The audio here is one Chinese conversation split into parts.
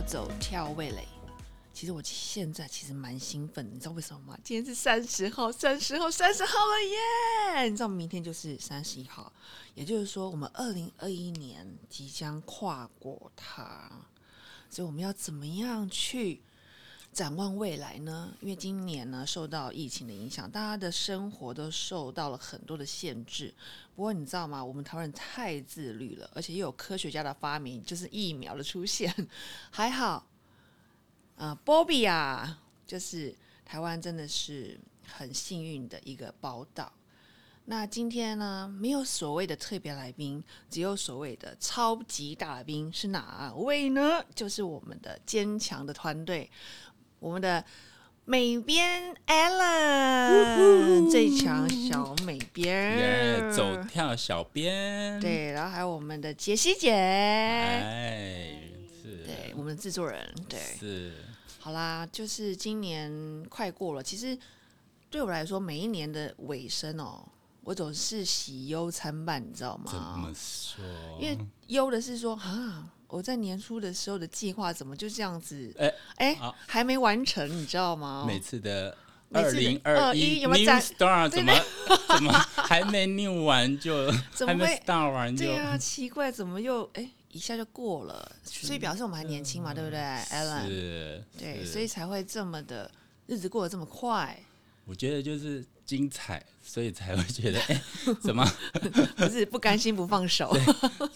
走跳味蕾。其实我现在其实蛮兴奋，你知道为什么吗？今天是三十号，三十号，三十号了耶！你知道明天就是三十一号，也就是说我们二零二一年即将跨过它，所以我们要怎么样去展望未来呢？因为今年呢受到疫情的影响，大家的生活都受到了很多的限制。不过你知道吗？我们台湾人太自律了，而且又有科学家的发明，就是疫苗的出现，还好。啊，波比啊，就是台湾真的是很幸运的一个宝岛。那今天呢，没有所谓的特别来宾，只有所谓的超级大来宾，是哪位呢？就是我们的坚强的团队，我们的美编 Allen，最强小美编，走跳小编，对，然后还有我们的杰西姐，哎，是，对，我们的制作人，对，是。好啦，就是今年快过了。其实对我来说，每一年的尾声哦，我总是喜忧参半，你知道吗？怎么说？因为忧的是说啊，我在年初的时候的计划怎么就这样子？哎哎，还没完成，你知道吗？每次的二零二一 New Star 怎么 怎么还没 New 完就 还没 Star 完就？对啊，奇怪，怎么又哎？一下就过了，所以表示我们还年轻嘛，对不对，Alan？是，对，所以才会这么的日子过得这么快。我觉得就是精彩，所以才会觉得 哎，怎么不是不甘心不放手？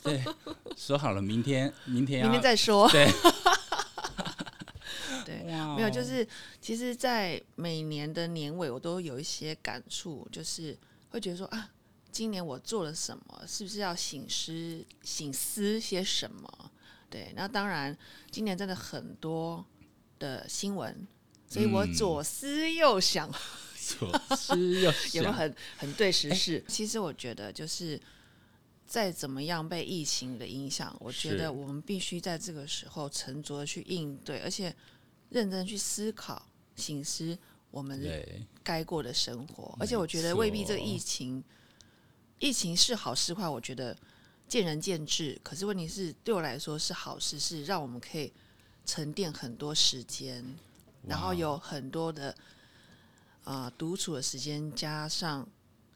对，说好了明天，明天明天再说。对，对，没有，就是其实，在每年的年尾，我都有一些感触，就是会觉得说啊。今年我做了什么？是不是要醒思、醒思些什么？对，那当然，今年真的很多的新闻，所以我左思右想，左思右想，有没有很很对时事？其实我觉得，就是再怎么样被疫情的影响，我觉得我们必须在这个时候沉着的去应对，而且认真去思考、醒思我们该过的生活。而且我觉得未必这个疫情。疫情是好是坏，我觉得见仁见智。可是问题是，对我来说是好事，是让我们可以沉淀很多时间，然后有很多的啊独处的时间，加上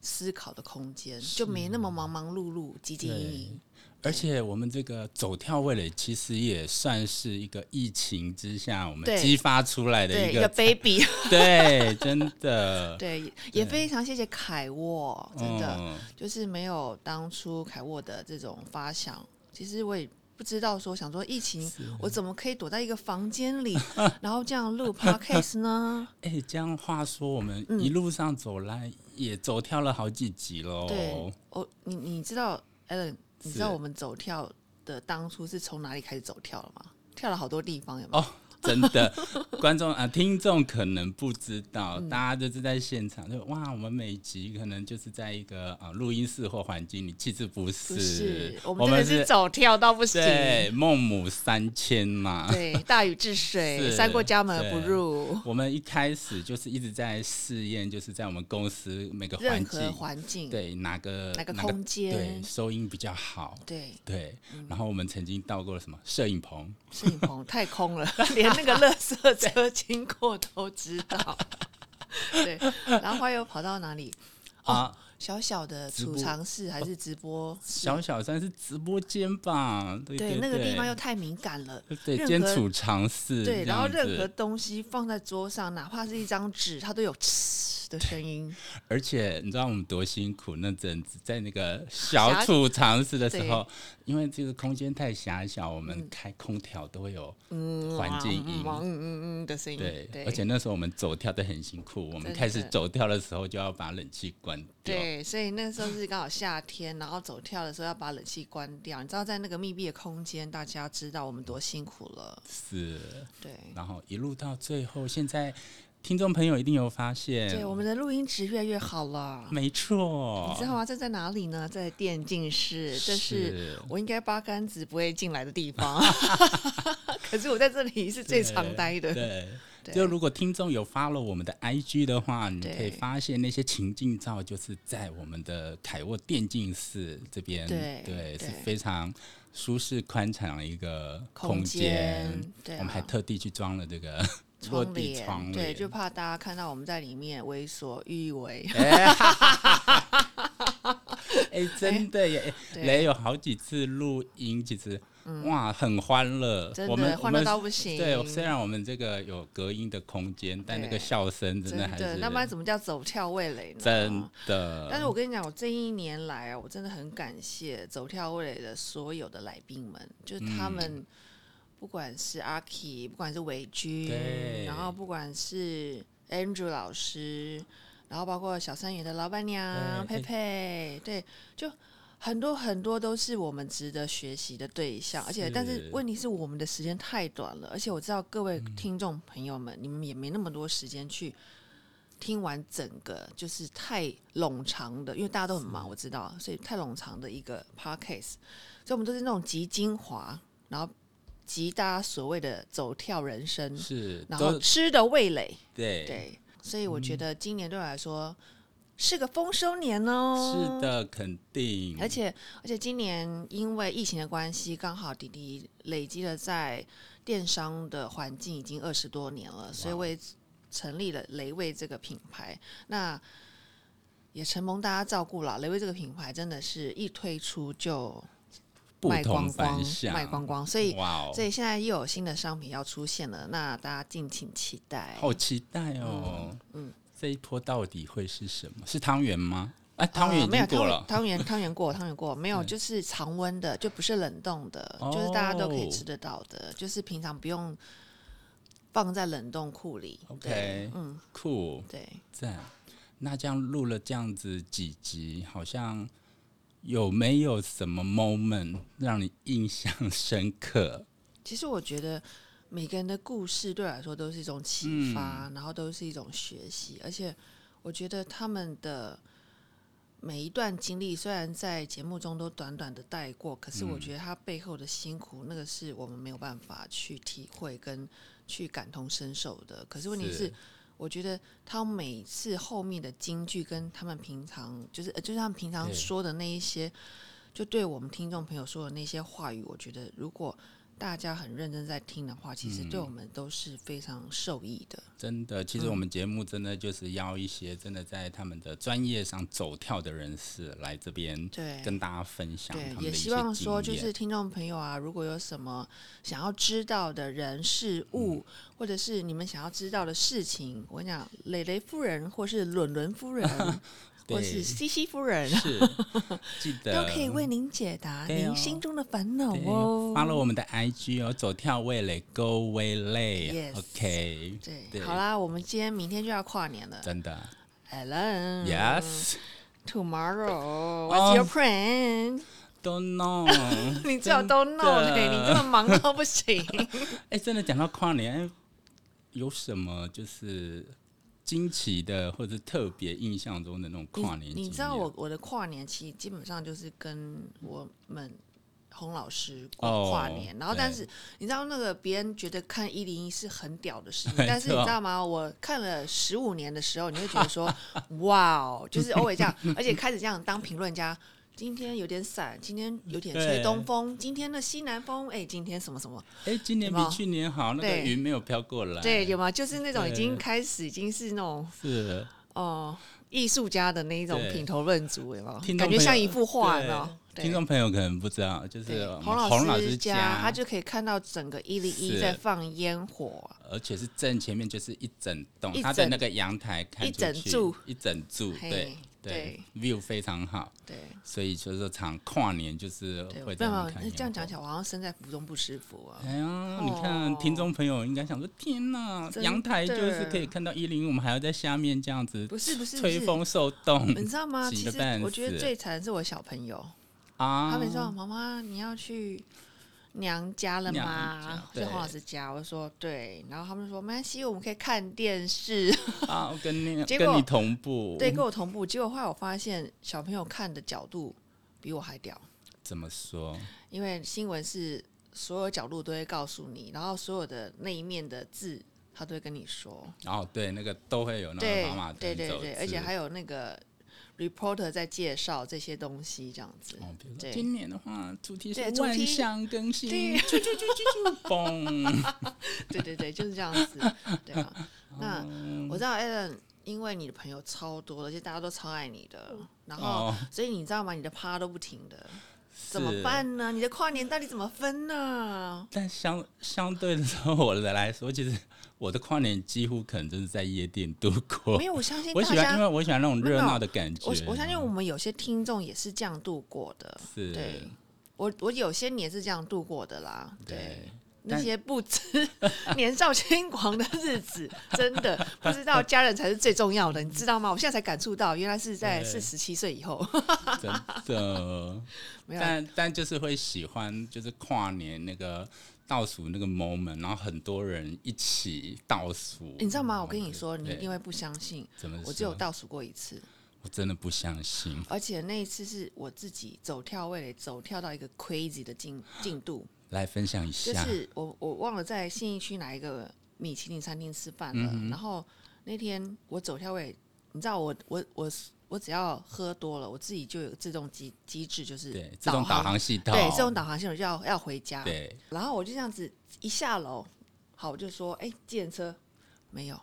思考的空间，就没那么忙忙碌碌、汲汲营营。而且我们这个走跳味蕾，其实也算是一个疫情之下我们激发出来的一个 baby。对，真的。对，也非常谢谢凯沃，真的就是没有当初凯沃的这种发想，其实我也不知道说想说疫情，我怎么可以躲在一个房间里，然后这样录 podcast 呢？哎，这样话说，我们一路上走来也走跳了好几集喽。对，哦你你知道，Allen。你知道我们走跳的当初是从哪里开始走跳了吗？跳了好多地方，有没有？真的，观众啊，听众可能不知道，大家就是在现场，就哇，我们每集可能就是在一个啊录音室或环境里，其实不是，我们是走跳到不行，对，孟母三迁嘛，对，大禹治水，三过家门而不入。我们一开始就是一直在试验，就是在我们公司每个环境，环境，对，哪个哪个空间，对，收音比较好，对。对。然后我们曾经到过了什么摄影棚，摄影棚太空了，连。那个垃圾车经过都知道，对，然后又跑到哪里啊？小小的储藏室还是直播？小小算是直播间吧。对，那个地方又太敏感了。对，间储藏室。对，然后任何东西放在桌上，哪怕是一张纸，它都有 的声音。而且你知道我们多辛苦？那阵子在那个小储藏室的时候。因为这个空间太狭小，我们开空调都会有环境音，嗯嗯嗯的声音。对，而且那时候我们走跳的很辛苦，我们开始走跳的时候就要把冷气关掉。对，所以那时候是刚好夏天，然后走跳的时候要把冷气关掉。你知道，在那个密闭的空间，大家知道我们多辛苦了。是，对。然后一路到最后，现在。听众朋友一定有发现，对我们的录音值越来越好了。没错，你知道吗？这在哪里呢？在电竞室，这是我应该八竿子不会进来的地方。可是我在这里是最常待的。对就如果听众有发了我们的 IG 的话，你可以发现那些情境照，就是在我们的凯沃电竞室这边，对对，是非常舒适宽敞的一个空间。对啊我们还特地去装了这个落地帘，窗对，就怕大家看到我们在里面为所欲为。哎，真的耶！雷有好几次录音，其实、哇，很欢乐。我们欢乐到不行。对，虽然我们这个有隔音的空间，但那个笑声真真的还是那不然怎么叫走跳味蕾呢？真的。但是我跟你讲，我这一年来啊，我真的很感谢走跳味蕾的所有的来宾们，就是嗯他们，不管是阿 K，不管是伟君，然后不管是 Andrew 老师，然后包括小三爷的老板娘佩佩，对，就很多很多都是我们值得学习的对象，而且但是是问题是我们的时间太短了，而且我知道各位听众朋友们，你们也没那么多时间去。听完整个就是太冗长的，因为大家都很忙，我知道，所以太冗长的一个 podcast，所以我们都是那种集精华，然后极大家所谓的走跳人生，是然后吃的味蕾，对对，所以我觉得今年对我来说是个丰收年哦。是，的，肯定。而且而且今年因为疫情的关系，刚好弟弟累积了在电商的环境已经二十多年了，所以我也成立了雷味这个品牌。那也承蒙大家照顾了，雷味这个品牌真的是一推出就不卖光同光卖光光，所以哇哦，所以现在又有新的商品要出现了，那大家敬请期待。好期待哦！嗯这一波到底会是什么？是汤圆吗？哎，汤圆没有经过了。汤圆汤圆过，汤圆过，没有，就是常温的，就不是冷冻的，就是大家都可以哦吃得到的，就是平常不用放在冷冻库里。OK 对嗯，酷对，赞。那这样录了这样子几集，好像有没有什么 moment 让你印象深刻？其实我觉得每个人的故事对我来说都是一种启嗯发，然后都是一种学习，而且我觉得他们的每一段经历，虽然在节目中都短短的带过，可是嗯我觉得他背后的辛苦，那个是我们没有办法去体会跟去感同身受的。可是问题是是，我觉得他每次后面的金句跟他们平常就是呃就是他们平常说的那一些，就对我们听众朋友说的那些话语，我觉得如果大家很认真在听的话，其实嗯对我们都是非常受益的。真的，其实嗯我们节目真的就是邀一些真的在他们的专业上走跳的人士来这边对，跟大家分享他对，也希望说，就是听众朋友啊，如果有什么想要知道的人事物，嗯。或者是你们想要知道的事情，我跟你讲，蕾蕾夫人，或是伦伦夫人，或是西西夫人，是 记得。都可以为您解答哦。您心中的烦恼对哦。发了我们的 IG 哦，走跳味蕾，Go 味蕾 Yes，OK，对，对。好啦，我们今天明天就要跨年了。真的，Alan。，Yes，Tomorrow, what's your plan？don't know 你最好都 know 嘞，你这么忙到不行。哎、真的讲到跨年，哎有什么就是惊奇的或者特别印象中的那种跨年你你知道我我的跨年期基本上就是跟我们洪老师过哦跨年，然后但是你知道那个别人觉得看一零一是很屌的事情，但是你知道吗？我看了十五年的时候，你会觉得说 哇哦，就是偶尔这样，而且开始这样当评论家。今天有点散，今天有点吹对东风，今天的西南风，哎，今天什么什么，哎、今年比去年好，那个对。云没有飘过来，对，有吗？就是那种已经对。开始已经是那种是。哦，艺术家的那一种品头论足，有没有？听众朋友感觉像一幅画，有没有？听众朋友可能不知道，就是洪洪老师家，他就可以看到整个一零一在放烟火，而且是正前面就是一整栋，一他的整那个阳台看一整柱。一整柱，嘿对对，view 非常好，对。所以就是说常跨年就是对，会这样讲起来，我好像身在福中不知福啊。哎呀，你看，听众朋友应该想说：天哪，阳台就是可以看到一零，我们还要在下面这样子不是不是，吹风受冻你知道吗？其实我觉得最惨的是我小朋友，啊！他们说：“妈妈，你要去娘家了吗家？”是洪对老师家，我说对，然后他们说没关系，我们可以看电视。啊，我跟你结果跟你同步，对，跟我同步。结果后来我发现，小朋友看的角度比我还屌，怎么说？因为新闻是所有角度都会告诉你，然后所有的那一面的字他都会跟你说。哦，对，那个都会有那对个妈妈对对对，而且还有那个 reporter 在介绍这些东西，这样子。对今年的话，主题是万象更新，对啾啾啾啾啾，嘣！对对对，就是这样子。对啊，那嗯我知道 Alan，因为你的朋友超多的，而且大家都超爱你的，然后、哦所以你知道吗？你的趴都不停的，怎么？办呢？你的跨年到底怎么分呢？但相相对的说，我的来说，其实我的跨年几乎可能就是在夜店度过没。有，我相信大我喜欢，因为，我喜欢那种热闹的感觉。我我相信我们有些听众也是这样度过的。是，对我我有些年是这样度过的啦。对。对，那些不知 年少轻狂的日子，真的不知道家人才是最重要的，你知道吗？我现在才感触到，原来是在对是十七岁以后，真的。但但就是会喜欢，就是跨年那个倒数那个 moment，然后很多人一起倒数。你知道吗？我跟你说，你一定会不相信，怎么？我只有倒数过一次，我真的不相信。而且那一次是我自己走跳位走跳到一个 crazy 的进进度，来分享一下就。是我我忘了在信义区哪一个米其林餐厅吃饭了，嗯然后那天我走跳位，你知道我我我我只要喝多了，我自己就有自动机机制，就是对，自动导航系统。对，自动导航系统就要要回家。对，然后我就这样子一下楼，好，我就说，哎、计程车没有，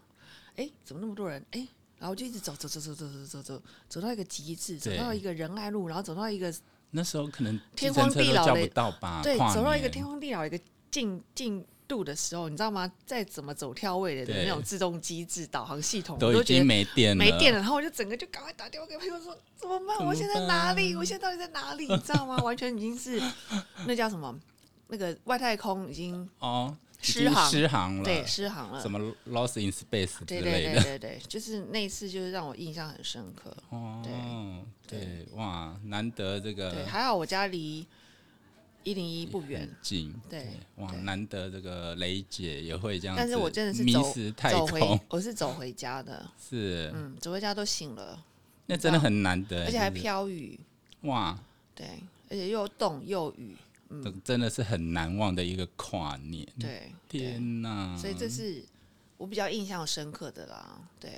哎、怎么那么多人？哎、然后我就一直走走走走走走走走，走到一个极致，走到一个仁爱路，然后走到一个那时候可能天荒地老的吧？对，走到一个天荒地老一个进进度的时候，你知道吗？再怎么走跳位的对那种自动机制导航系统，都已经没电了，没电了，然后我就整个就赶快打电话给朋友说怎么办？我现在哪里？我现在到底在哪里？你知道吗？完全已经是那叫什么？那个外太空已经哦，失航失航了，对失航了什。么 lost in space 之对对。对对对，就是那一次，就是让我印象很深刻。哦，对对，哇，难得这个对，还好我家离一零一不远。很，近，对哇，难得这个雷姐也会这样子，但是我真的是迷走失太走回空，，我是走回家的，是，嗯，走回家都醒了，那真的很难得，而且还飘雨，哇，对，而且又冻又雨，嗯。真的是很难忘的一个跨年，对，对。天哪！所以这是我比较印象深刻的啦，对。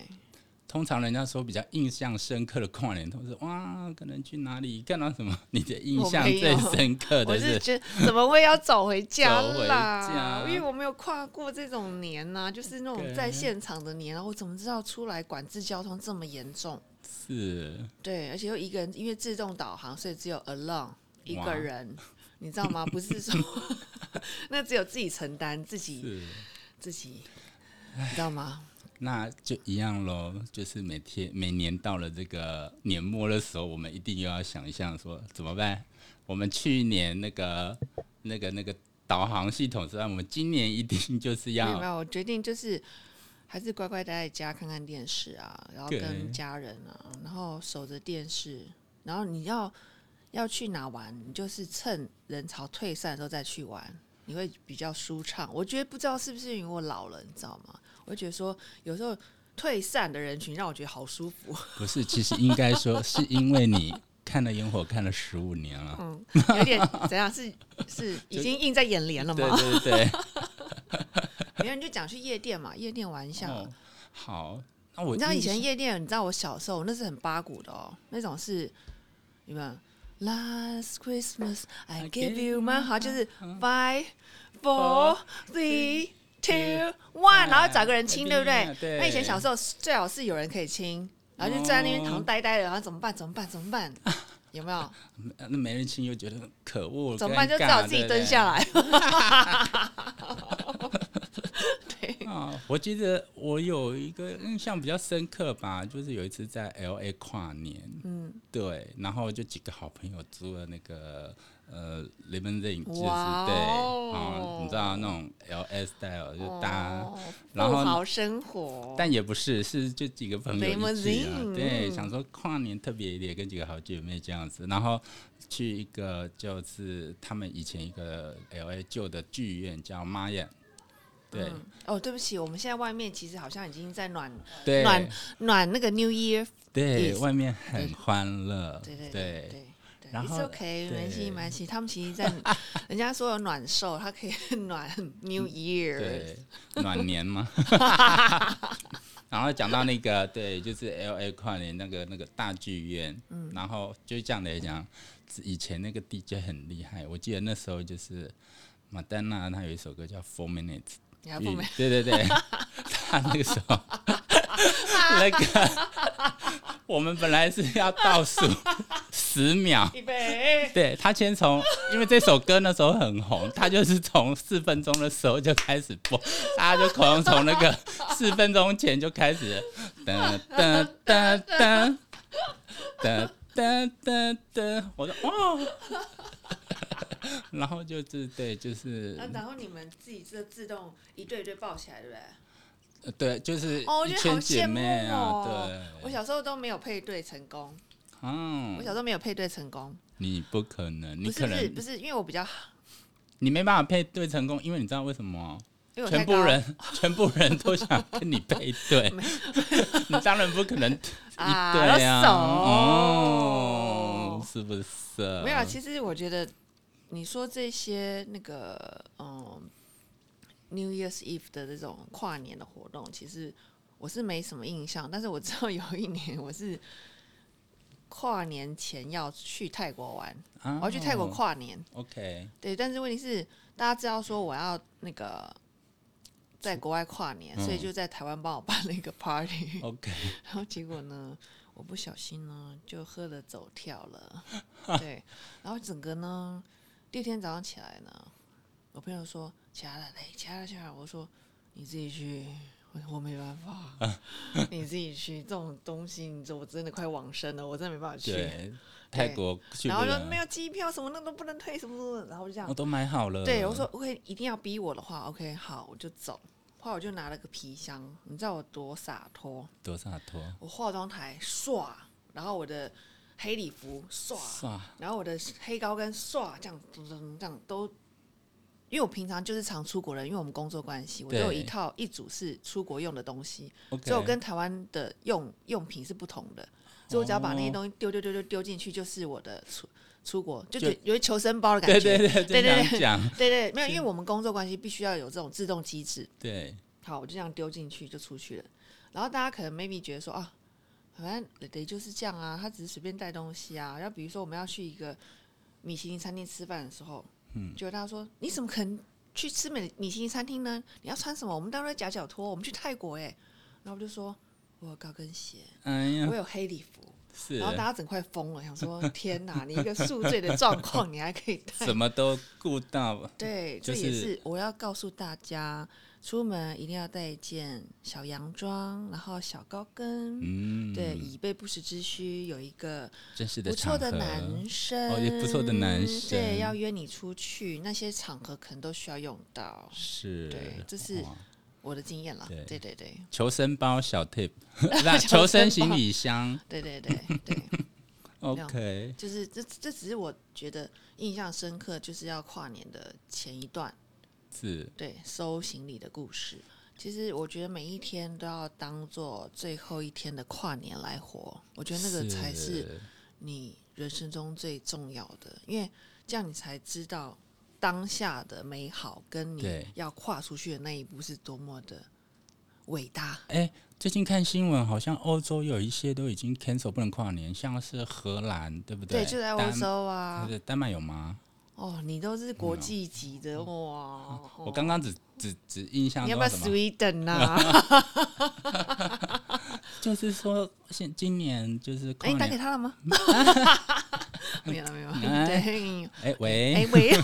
通常人家说比较印象深刻的跨年，都是哇，可能去哪里看到什么？你的印象最深刻的是是觉得怎么会要走回家啦？家因为我没有跨过这种年呐、就是那种在现场的年啊，我怎么知道出来管制交通这么严重？是对，而且又一个人，因为自动导航，所以只有 alone 一哇个人，你知道吗？不是说 那只有自己承担，自己是，自己，你知道吗？那就一样喽。就是每天每年到了这个年末的时候，我们一定又要想一想说怎么办？我们去年那个那个那个导航系统之外，我们今年一定就是要没有，我决定就是还是乖乖待在家看看电视啊，然后跟家人啊，然后守着电视，然后你要要去哪玩，你就是趁人潮退散的时候再去玩，你会比较舒畅。我觉得不知道是不是因为我老了，你知道吗？我会觉得说有时候退散的人群让我觉得好舒服，不是？其实应该说是因为你看了烟火看了十五年了。嗯，有点怎样？是是 已经映在眼帘了对吗？对 对，没有，你就讲去夜店嘛，夜店玩一下。哦，好。那我你知道以前夜店，你知道我小时候那是很八股的哦，那种是有没有？Last Christmas I I gave gave you my heart，就是 five, 嗯 four, three, two, one，然后找个人亲，对不对？对那以前小时候最好是有人可以亲，然后就站在那边躺呆呆的，然后怎么办？怎么办？怎么办？有没有？那没人亲又觉得可恶，怎么办？就只好自己蹲下来。对，啊，我记得我有一个印象比较深刻吧，就是有一次在 L A 跨年，嗯，对，然后就几个好朋友租了那个呃 limousine，就是哇对，哦啊，你知道那种 L A style 就搭，哦然后富豪生活，但也不是，是就几个朋友一起啊对，嗯想说跨年特别一点，跟几个好姐妹这样子，然后去一个就是他们以前一个 L A 旧的剧院叫 Maya。对、嗯。哦，对不起，我们现在外面其实好像已经在暖对。暖暖那个 New Year，对，外面很欢乐，对对对。对然后 OK，没关系，对没关系。他们其实在，人家说有暖寿，它可以暖 New Year。对，暖年嘛。然后讲到那个，对，就是 L A 跨年那个那个大剧院，嗯，然后就这样来讲，以前那个 DJ 很厉害，我记得那时候就是马丹娜，她有一首歌叫 Four Minutes，对对对。他那个时候 那个我们本来是要倒数十秒 对他先从因为这首歌那时候很红他就是从四分钟的时候就开始播大家就可能从那个四分钟前就开始噔噔噔噔噔噔噔我说哇 然后就是对，就是那然后你们自己这自动一对一对抱起来，对不对？呃对，就是哦，我一觉得好圈姐羡慕妹啊，哦。我对，小时候都没有配对成功，嗯我嗯小，时候没有配对成功，你不可能，你不是可能不是不是，因为我比较，你没办法配对成功，因为你知道为什么？因为我太全部人，全部人都想跟你配对，你当然不可能一啊对啊，手哦，是不是？没有啊。其实我觉得你说这些那个嗯，New Year's Eve 的这种跨年的活动，其实我是没什么印象，但是我知道有一年我是跨年前要去泰国玩，啊我要去泰国跨年。OK，对，但是问题是，大家知道说我要那个在国外跨年，所以嗯就在台湾帮我办了一个 party，OK，然后结果呢，我不小心呢就喝了走跳了，对，然后整个呢，第二天早上起来呢，我朋友说起来了，嘞，起来了，起来了，我说你自己去。我我没办法，你自己去这种东西，你说我真的快往生了，我真的没办法去。对，泰国去然后说没有机票什么那都不能退什么什么的，然后我就这样我都买好了。对，我说 OK，一定要逼我的话，OK，好，我就走。后来我就拿了个皮箱，你知道我多洒脱？多洒脱，我化妆台唰，然后我的黑礼服唰，唰，然后我的黑高跟唰，这样噔噔这样都。因为我平常就是常出国人，因为我们工作关系，我都有一套一组是出国用的东西所以我跟台湾的用用品是不同的，所以我只要把那些哦东西丢丢丢丢丢进去，就是我的出出国，就就觉得有一求生包的感觉。对对，对对对讲，对对，没有，因为我们工作关系必须要有这种自动机制。对，好，我就这样丢进去就出去了。然后大家可能 maybe 觉得说啊，反正雷雷就是这样啊，他只是随便带东西啊。然后比如说我们要去一个米其林餐厅吃饭的时候，嗯，就大家说你怎么可能去吃米米其林餐厅呢？你要穿什么？我们当然夹脚拖，我们去泰国哎、然后我就说我有高跟鞋，哎呀我，有黑礼服。是然后大家整块疯了，想说 天哪，你一个宿醉的状况，你还可以带什么都顾到，对，这也是是我要告诉大家，出门一定要带一件小洋装，然后小高跟。嗯，对，以备不时之需，有一个正式的不错的男生，哦也不错的男生。对，要约你出去，那些场合可能都需要用到。是，对这是我的经验了，对。对对对。求生包小 tip，那求生行李箱。对对对对，，OK，就是这这只是我觉得印象深刻，就是要跨年的前一段，是对，收行李的故事。其实我觉得每一天都要当做最后一天的跨年来活，我觉得那个才是你人生中最重要的，因为这样你才知道当下的美好跟你要跨出去的那一步是多么的伟大。哎，最近看新闻，好像欧洲有一些都已经 cancel 不能跨年，像是荷兰，对不对，对，就在欧洲啊丹麦有吗？哦，你都是国际级的哇！我刚刚只只只印象你要不要，Sweden 啊？就是说现今年就是跨哎，你打给，他了吗？没有了，没有了。哎对，哎哎喂，喂。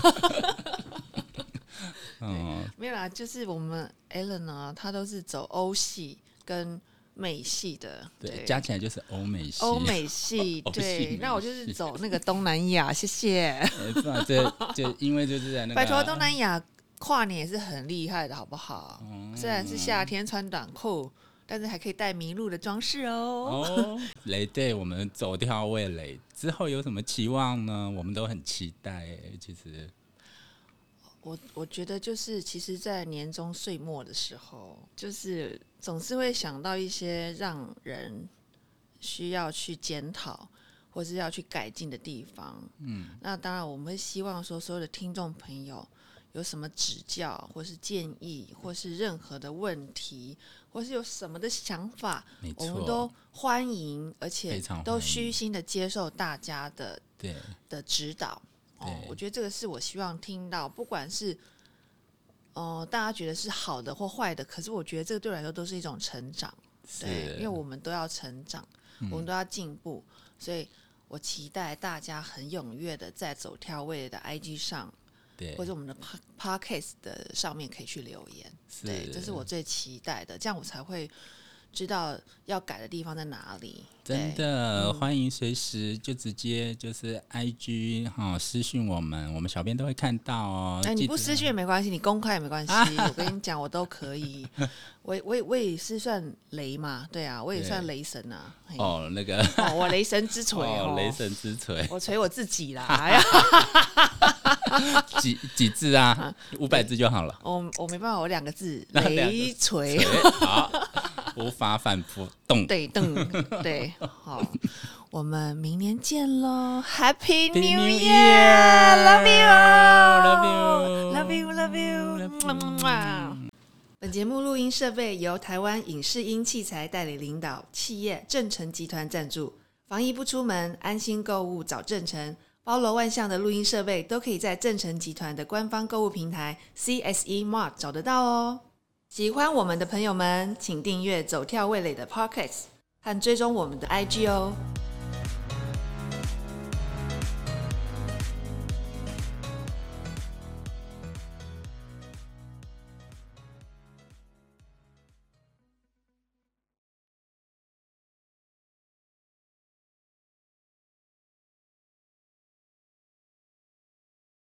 嗯，没有啦，就是我们 Allen 呢，他都是走欧系跟美系的，对，加起来就是欧美系，欧美系 对，那我就是走那个东南亚，谢谢。哎，不然这就因为就是在那个拜托，东南亚跨年也是很厉害的，好不好？嗯虽然是夏天穿短裤，但是还可以带麋鹿的装饰哦。哦，雷队我们走掉味蕾之后有什么期望呢？我们都很期待。其实，我我觉得就是，其实，在年终岁末的时候，就是总是会想到一些让人需要去检讨，或是要去改进的地方。嗯，那当然我们会希望说，所有的听众朋友有什么指教，或是建议，或是任何的问题，或是有什么的想法，我们，都欢迎，而且都虚心的接受大家的对。的指导。哦对，我觉得这个是我希望听到，不管是呃大家觉得是好的或坏的，可是我觉得这个对我来说都是一种成长。对，因为，我们都要成长，我们都要进步，所以我期待大家很踊跃的在走跳位的 IG 上，对或者我们的 Podcast 的上面可以去留言。对，这是我最期待的，这样我才会知道要改的地方在哪里。真的、欢迎随时就直接就是 I G 哈、私讯我们，我们小编都会看到哦。哎，你不私讯也没关系，你公开也没关系。我跟你讲，我都可以。我我也我也是算雷嘛，对啊，我也算雷神啊。哦，那个哦，我雷神之锤 哦，雷神之锤我锤我自己啦。哎呀，几几字啊？五百字就好了。我我没办法，我两个字雷锤。好，无法反驳，动。对，瞪对，好，我们明年见喽！Happy New Year，Love you，Love you，Love you，Love you 本节目录音设备由台湾影视音器材代理领导企业正成集团赞助。防疫不出门，安心购物找正成。包罗万象的录音设备都可以在正成集团的官方购物平台 CSE Mart 找得到哦。喜欢我们的朋友们，请订阅“走跳味蕾”的 Pocket 和追踪我们的 IG 哦。